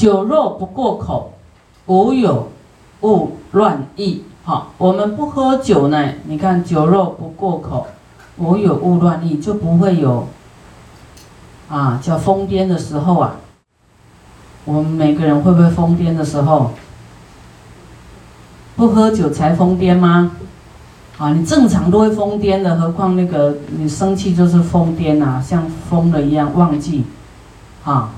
酒肉不过口，无有勿乱意。好，我们不喝酒呢，你看酒肉不过口，无有勿乱意，就不会有啊叫疯癫的时候啊。我们每个人会不会疯癫的时候？不喝酒才疯癫吗？啊，你正常都会疯癫的，何况那个你生气就是疯癫呐，像疯了一样忘记，啊，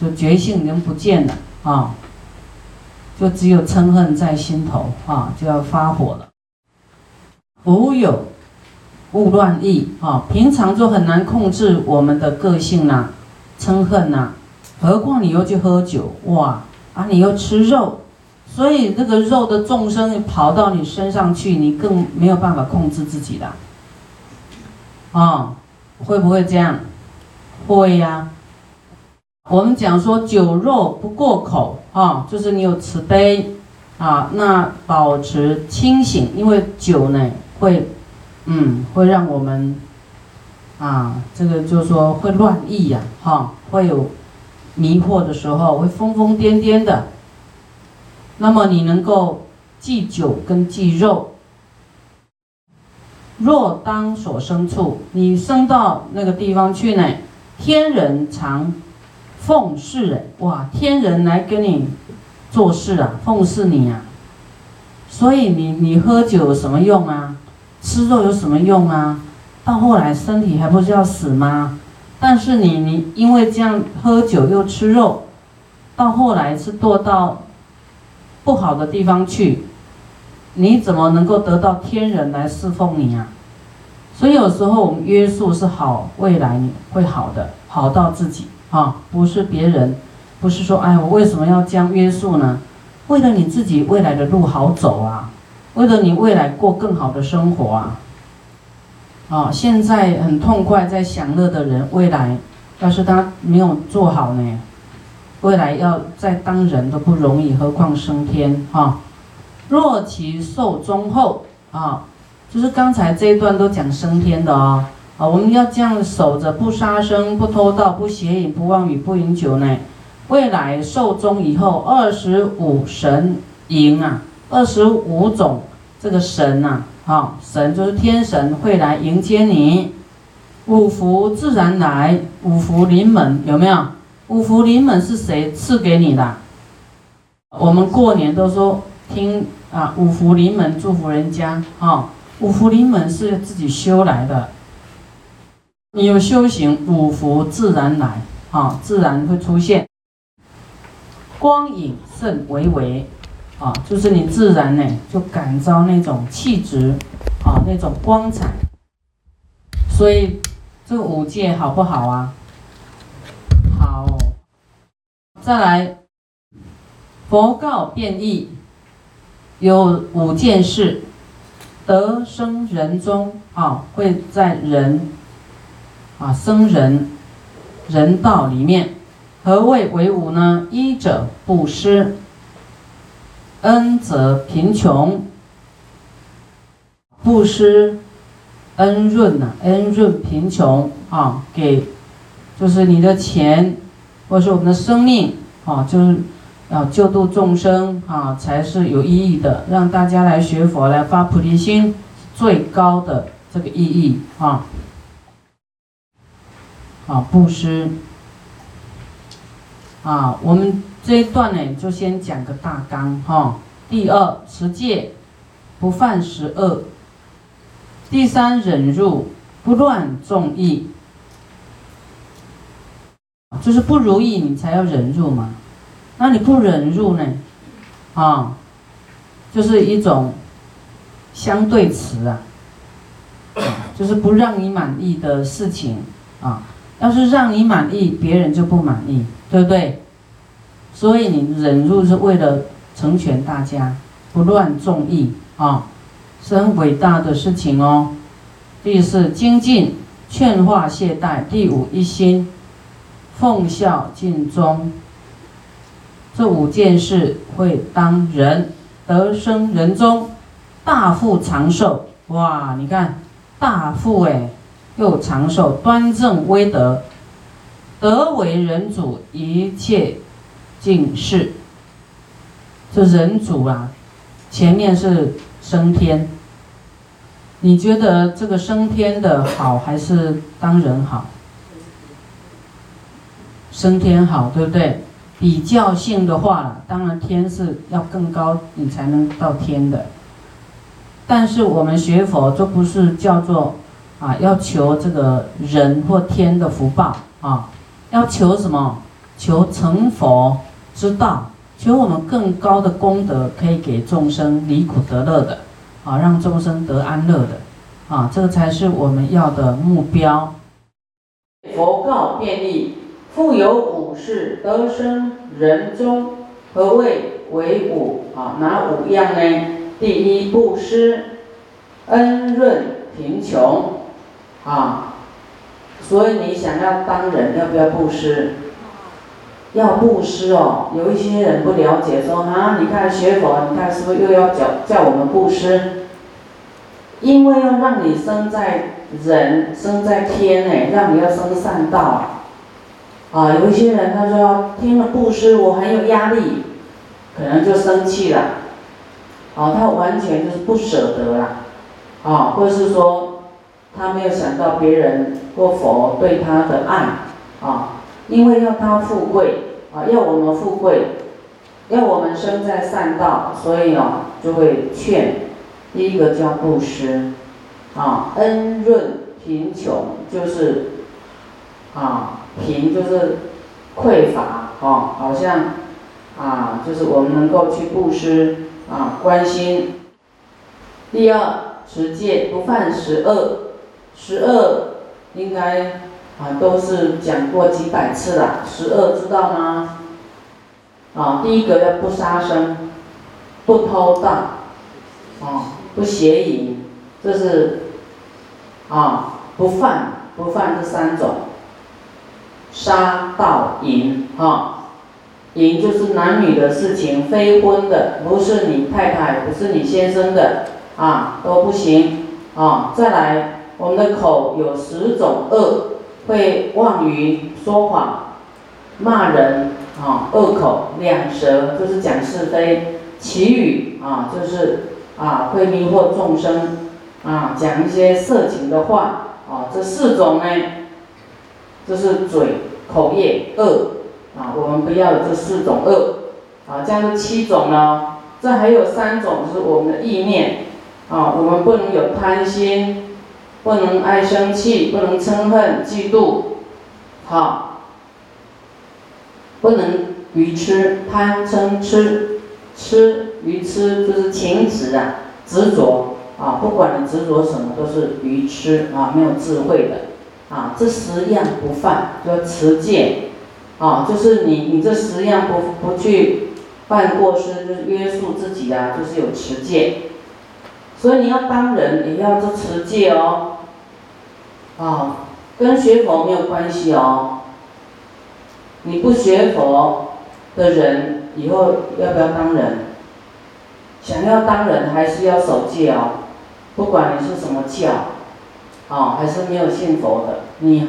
就觉性已经不见了啊，就只有嗔恨在心头啊，就要发火了。无有勿乱意啊，平常就很难控制我们的个性呐，嗔恨呐。何况你又去喝酒，哇啊！你又吃肉，所以那个肉的众生跑到你身上去，你更没有办法控制自己的。啊，会不会这样？会呀。我们讲说酒肉不过口，啊，就是你有慈悲，啊，那保持清醒，因为酒呢会，嗯，会让我们，啊，这个就是说会乱意呀，哈，会有。迷惑的时候会疯疯癫癫的，那么你能够忌酒跟忌肉。若当所生处，你生到那个地方去呢？天人常奉侍人，哇，天人来跟你做事啊，奉侍你啊。所以你你喝酒有什么用啊？吃肉有什么用啊？到后来身体还不是要死吗？但是你你因为这样喝酒又吃肉，到后来是堕到不好的地方去，你怎么能够得到天人来侍奉你啊？所以有时候我们约束是好，未来会好的，好到自己啊，不是别人，不是说哎我为什么要这样约束呢？为了你自己未来的路好走啊，为了你未来过更好的生活啊。啊，现在很痛快在享乐的人，未来要是他没有做好呢，未来要再当人都不容易，何况升天哈？若其寿终后啊，就是刚才这一段都讲升天的哦。啊，我们要这样守着，不杀生，不偷盗，不邪淫，不妄语，不饮酒呢。未来寿终以后，二十五神迎啊，二十五种这个神呐。好，神就是天神会来迎接你，五福自然来，五福临门有没有？五福临门是谁赐给你的？我们过年都说听啊，五福临门祝福人家，哈，五福临门是自己修来的，你有修行，五福自然来，啊，自然会出现，光影甚微微。啊，就是你自然呢，就感召那种气质，啊，那种光彩。所以这五戒好不好啊？好。再来，佛告变异，有五件事，得生人中，啊，会在人，啊，僧人，人道里面。何谓为五呢？一者布施。恩则贫穷，布施恩润呐，恩润贫穷啊，给就是你的钱，或是我们的生命啊，就是要救度众生啊，才是有意义的。让大家来学佛，来发菩提心，最高的这个意义啊。啊，布施啊，我们。这一段呢，就先讲个大纲哈。第二，持戒，不犯十恶；第三，忍辱，不乱众意。就是不如意，你才要忍辱嘛。那你不忍辱呢？啊，就是一种相对词啊，就是不让你满意的事情啊。要是让你满意，别人就不满意，对不对？所以你忍辱是为了成全大家，不乱众意啊，是很伟大的事情哦。第四精进劝化懈怠，第五一心奉孝尽忠。这五件事会当人得生人中，大富长寿。哇，你看大富哎，又长寿，端正威德，德为人主，一切。尽是。这人主啊，前面是升天。你觉得这个升天的好还是当人好？升天好，对不对？比较性的话，当然天是要更高，你才能到天的。但是我们学佛，就不是叫做啊，要求这个人或天的福报啊，要求什么？求成佛之道，求我们更高的功德，可以给众生离苦得乐的，啊，让众生得安乐的，啊，这个才是我们要的目标。佛告便利，复有五事得生人中，何谓为五？啊，哪五样呢？第一，布施，恩润贫穷，啊，所以你想要当人，要不要布施？要布施哦。有一些人不了解，说啊，你看学佛，你看是不是又要叫叫我们布施？因为要让你生在人，生在天呢，让你要生善道啊。有一些人他说听了布施，我很有压力，可能就生气了。啊，他完全就是不舍得啦，啊，或是说他没有想到别人或佛对他的爱，啊，因为要他富贵，啊，要我们富贵，要我们生在善道，所以哦，就会劝，第一个叫布施，啊，恩润贫穷就是，啊，贫就是匮乏，啊，好像，啊，就是我们能够去布施。啊，关心。第二，持戒不犯十恶。十恶应该啊都是讲过几百次了。十恶知道吗？啊，第一个要不杀生，不偷盗，啊，不邪淫，这是啊不犯不犯这三种。杀盗淫，哈。淫就是男女的事情，非婚的，不是你太太，不是你先生的，啊，都不行，啊，再来，我们的口有十种恶，会妄语、说谎、骂人，啊，恶口，两舌就是讲是非，绮语啊，就是啊，会迷惑众生，啊，讲一些色情的话，啊，这四种呢，这是嘴口业恶。啊，我们不要有这四种恶，啊，这样是七种呢。这还有三种是我们的意念，啊，我们不能有贪心，不能爱生气，不能嗔恨、嫉妒，好，不能愚痴、贪嗔痴，痴愚痴就是情执啊，执着啊，不管你执着什么都是愚痴啊，没有智慧的，啊，这十样不犯，叫持戒。啊，就是你，你这十样不不去犯过失，就是约束自己啊，就是有持戒。所以你要当人，也要做持戒哦。啊，跟学佛没有关系哦。你不学佛的人，以后要不要当人？想要当人，还是要守戒哦。不管你是什么教，啊，还是没有信佛的，你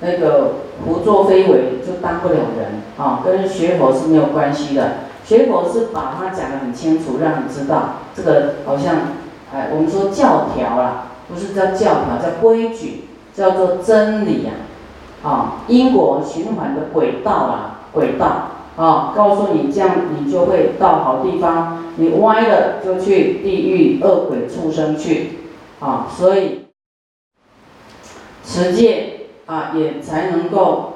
那个。胡作非为就当不了人啊，跟学佛是没有关系的。学佛是把它讲得很清楚，让你知道这个好像，哎，我们说教条啦，不是叫教条，叫规矩，叫做真理呀，啊，因果循环的轨道啊，轨道啊，告诉你这样你就会到好地方，你歪了就去地狱恶鬼畜生去，啊，所以持戒。啊，也才能够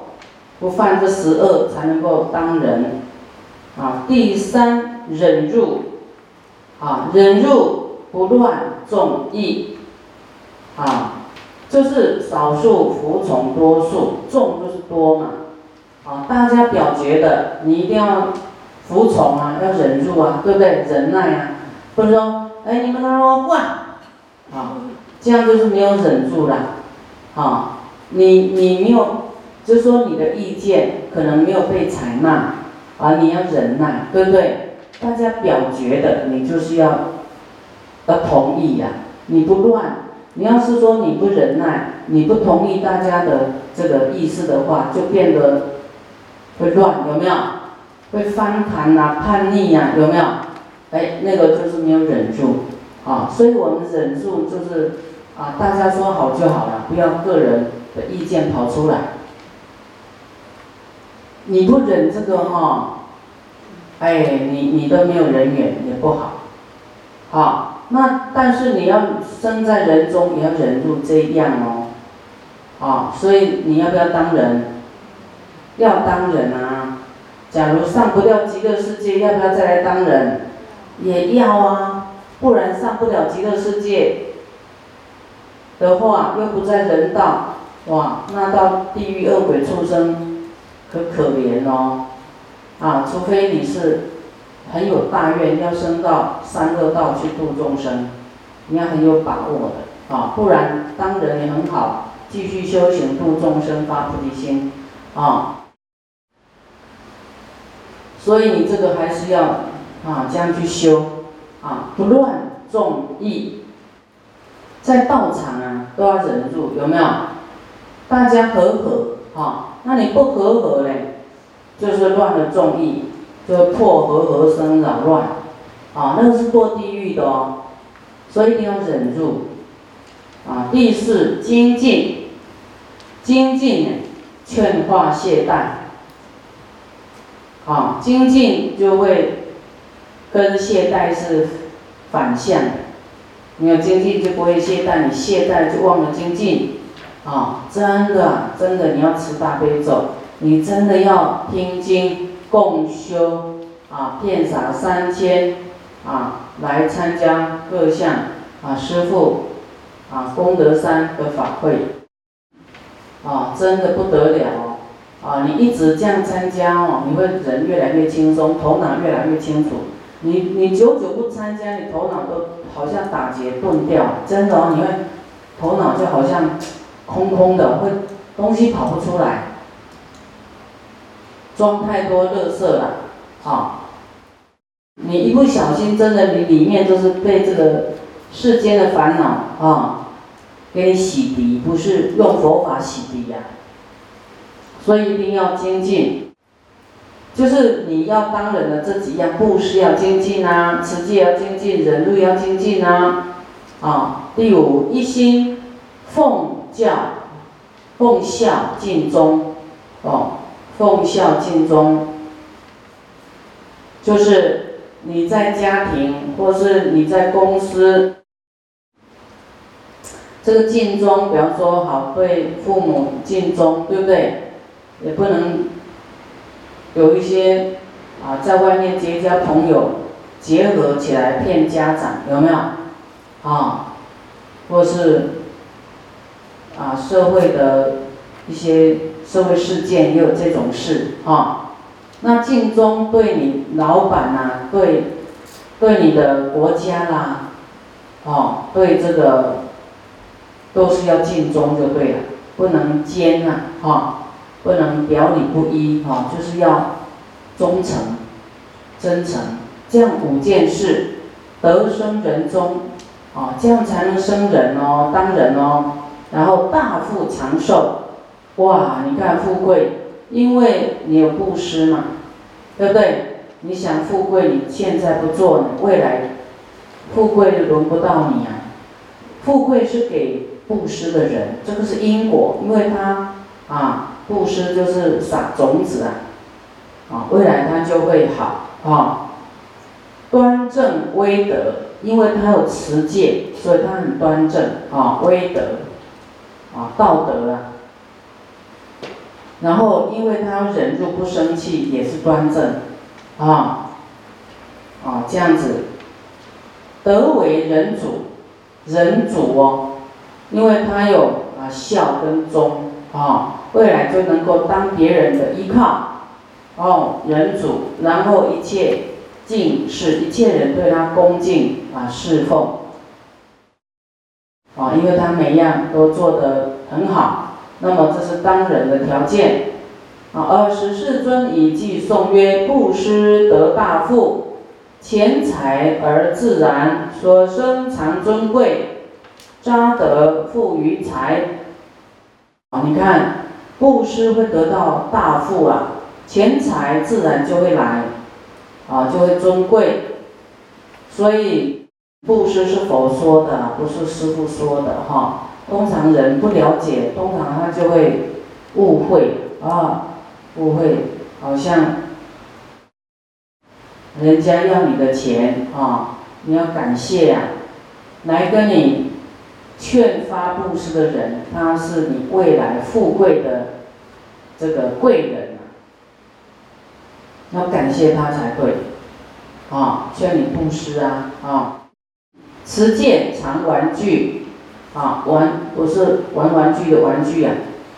不犯这十恶，才能够当人。啊，第三忍辱，啊，忍辱不乱众义，啊，就是少数服从多数，众就是多嘛。啊，大家表决的，你一定要服从啊，要忍住啊，对不对？忍耐啊，不是说，哎，你们都说换，啊，这样就是没有忍住了，啊。你你没有，就是说你的意见可能没有被采纳，啊，你要忍耐，对不对？大家表决的，你就是要要同意呀。你不乱，你要是说你不忍耐，你不同意大家的这个意思的话，就变得会乱，有没有？会翻盘啊，叛逆呀，有没有？哎，那个就是没有忍住啊，所以我们忍住就是啊，大家说好就好了，不要个人的意见跑出来。你不忍这个哈，哎，你你都没有人缘也不好，好，那但是你要生在人中，也要忍住这样哦，啊，所以你要不要当人？要当人啊！假如上不了极乐世界，要不要再来当人？也要啊，不然上不了极乐世界的话，又不在人道，哇，那到地狱恶鬼畜生。可可怜哦，啊，除非你是很有大愿，要升到三恶道去度众生，你要很有把握的啊，不然当人也很好，继续修行度众生发菩提心啊。所以你这个还是要啊这样去修啊，不乱众意，在道场啊都要忍住，有没有？大家和和啊。那你不和合嘞，就是乱了众意，就破和合生扰乱，啊，那个是堕地狱的哦，所以一定要忍住，啊，第四精进，精进劝化懈怠，啊，精进就会跟懈怠是反向的，你有精进就不会懈怠，你懈怠就忘了精进。啊，真的，真的，你要吃大悲咒，你真的要听经共修啊，遍洒三千啊，来参加各项啊师傅啊功德山的法会啊，真的不得了哦啊！你一直这样参加哦，你会人越来越轻松，头脑越来越清楚。你你久久不参加，你头脑都好像打结钝掉，真的哦，你会头脑就好像。空空的，会东西跑不出来，装太多垃圾了，啊！你一不小心，真的你里面就是被这个世间的烦恼啊，给洗涤，不是用佛法洗涤呀。所以一定要精进，就是你要当人的这几样，布施要精进啊，持戒要精进，忍辱要精进啊，啊！第五，一心奉。教奉孝尽忠，哦，奉孝尽忠，就是你在家庭或是你在公司，这个尽忠，比方说好对父母尽忠，对不对？也不能有一些啊，在外面结交朋友，结合起来骗家长，有没有？啊，或是。啊，社会的一些社会事件也有这种事啊。那尽忠对你老板呐，对对你的国家啦，哦，对这个都是要尽忠就对了，不能奸呐，哈，不能表里不一，哈，就是要忠诚、真诚，这样五件事得生人中，啊，这样才能生人哦，当人哦。然后大富长寿，哇！你看富贵，因为你有布施嘛，对不对？你想富贵，你现在不做呢，未来富贵就轮不到你啊。富贵是给布施的人，这个是因果，因为他啊，布施就是撒种子啊，啊，未来他就会好啊。端正威德，因为他有持戒，所以他很端正啊，威德。啊，道德啊，然后因为他要忍住不生气，也是端正，啊，啊这样子，德为人主，人主哦，因为他有啊孝跟忠啊，未来就能够当别人的依靠，哦，人主，然后一切敬是一切人对他恭敬啊侍奉。啊，因为他每样都做得很好，那么这是当人的条件。啊，而十世尊以记颂曰：布施得大富，钱财而自然，所生常尊贵，扎得富于财。啊，你看布施会得到大富啊，钱财自然就会来，啊，就会尊贵。所以布施是佛说的，不是师傅说的哈。通常人不了解，通常他就会误会啊，误会，好像人家要你的钱啊，你要感谢呀，来跟你劝发布施的人，他是你未来富贵的这个贵人啊要感谢他才对。啊，劝你布施啊！啊，持戒常玩具，啊，玩不是玩玩具的玩具啊，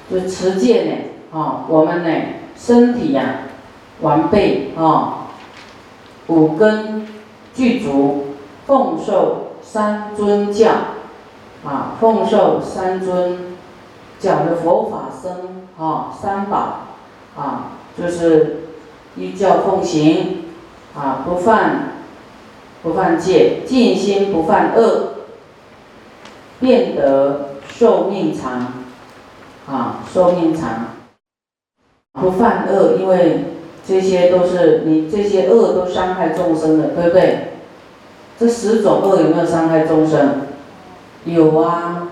就持戒呢，啊，我们呢身体呀完备啊，五根具足，奉受三尊教，啊，奉受三尊教的佛法僧啊，三宝啊，就是依教奉行。啊，不犯不犯戒，静心不犯恶，变得寿命长。啊，寿命长，不犯恶，因为这些都是你这些恶都伤害众生的，对不对？这十种恶有没有伤害众生？有啊。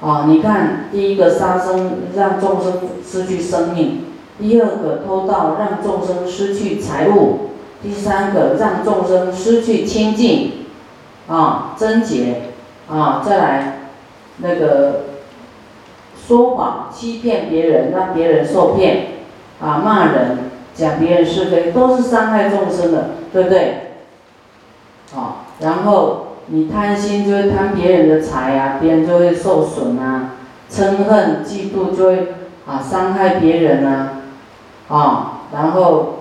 啊，你看，第一个杀生让众生失去生命，第二个偷盗让众生失去财物。第三个，让众生失去清净，啊，贞洁，啊，再来，那个说谎、欺骗别人，让别人受骗，啊，骂人、讲别人是非，都是伤害众生的，对不对？啊，然后你贪心就会贪别人的财啊，别人就会受损啊，嗔恨、嫉妒就会啊伤害别人啊，啊，然后。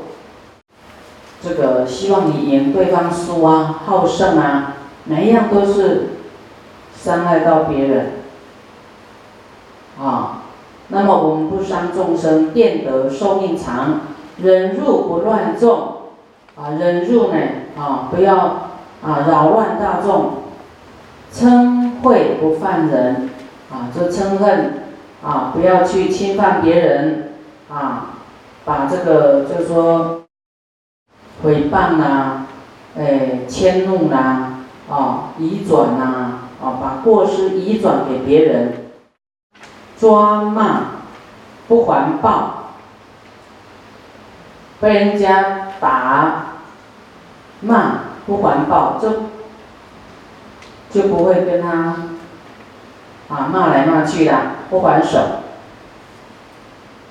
这个希望你赢对方输啊，好胜啊，每一样都是伤害到别人啊。那么我们不伤众生，变得寿命长，忍辱不乱众啊，忍辱呢啊，不要啊扰乱大众，嗔恚不犯人啊，就嗔恨啊，不要去侵犯别人啊，把这个就是说。诽谤呐，哎，迁怒呐，啊，移转呐，啊，把过失移转给别人，抓骂不还报，被人家打骂不还报，就就不会跟他啊骂来骂去的，不还手，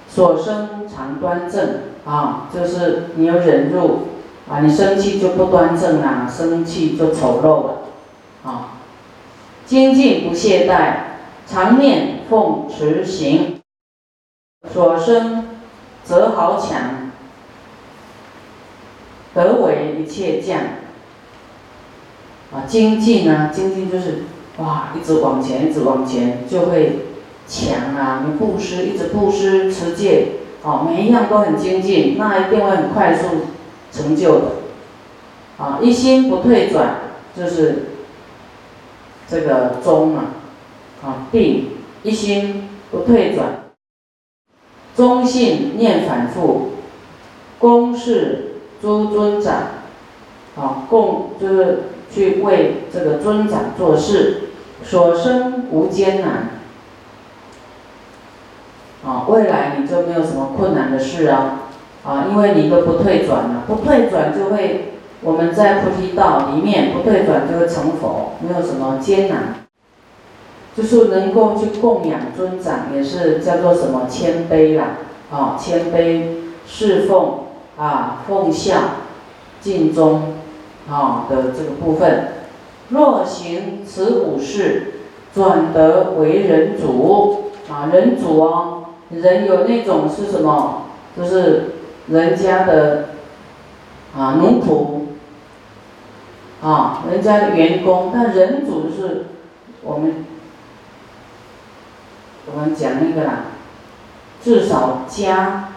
所生常端正啊，就是你有忍辱。啊，你生气就不端正啦，生气就丑陋了，啊，精进不懈怠，常念奉持行，所生则豪强，得为一切将。啊，精进啊，精进就是哇，一直往前，一直往前，就会强啊。你布施，一直布施持戒，哦，每一样都很精进，那一定会很快速。成就的，啊，一心不退转，就是这个中嘛，啊，定一心不退转，中信念反复，公事诸尊长，啊，共就是去为这个尊长做事，所生无艰难，啊，未来你就没有什么困难的事啊。啊，因为你都不退转了，不退转就会，我们在菩提道里面不退转就会成佛，没有什么艰难，就是能够去供养尊长，也是叫做什么谦卑啦，啊，谦卑侍奉啊，奉孝尽忠啊的这个部分。若行此五事，转得为人主啊，人主哦，人有那种是什么，就是。人家的啊奴仆啊，人家的员工，但人主是我们我们讲那个啦，至少家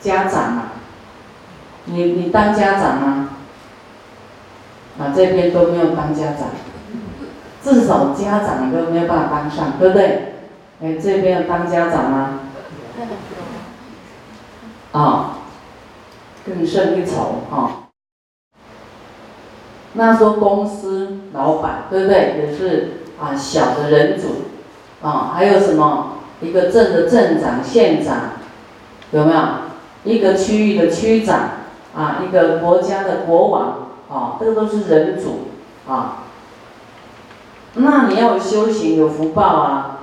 家长嘛，你你当家长吗？啊，这边都没有当家长，至少家长都没有办法当上，对不对？哎，这边要当家长吗？啊。更胜一筹啊。那说公司老板对不对？也是啊，小的人主啊，还有什么一个镇的镇长、县长，有没有？一个区域的区长啊，一个国家的国王啊，这个都是人主啊。那你要有修行有福报啊，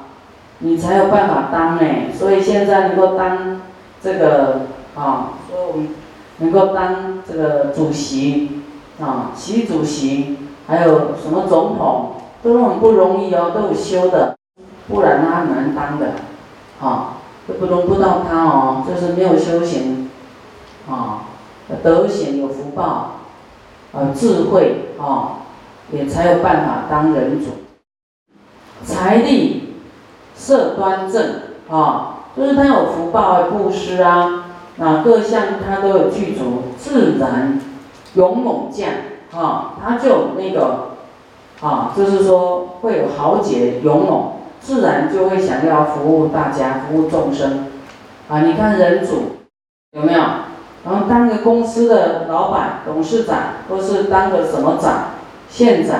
你才有办法当呢。所以现在能够当这个啊，所以我们能够当这个主席啊，习主席，还有什么总统，都很不容易哦，都有修的，不然他很难当的，啊，都不轮不到他哦，就是没有修行，啊，德行有福报，呃，智慧啊。也才有办法当人主，财力色端正啊，就是他有福报啊布施啊，啊各项他都有具足，自然勇猛将啊，他就那个啊，就是说会有豪杰勇猛，自然就会想要服务大家，服务众生啊。你看人主有没有？然后当个公司的老板、董事长，或是当个什么长？县长、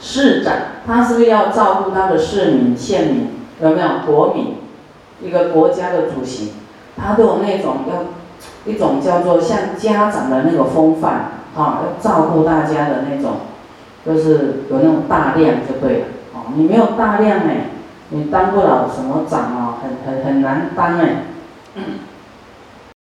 市长，他是不是要照顾他的市民、县民？有没有国民？一个国家的主席，他都有那种要一种叫做像家长的那个风范啊，要照顾大家的那种，就是有那种大量就对了。哦，你没有大量哎，你当不了什么长哦，很很很难当哎。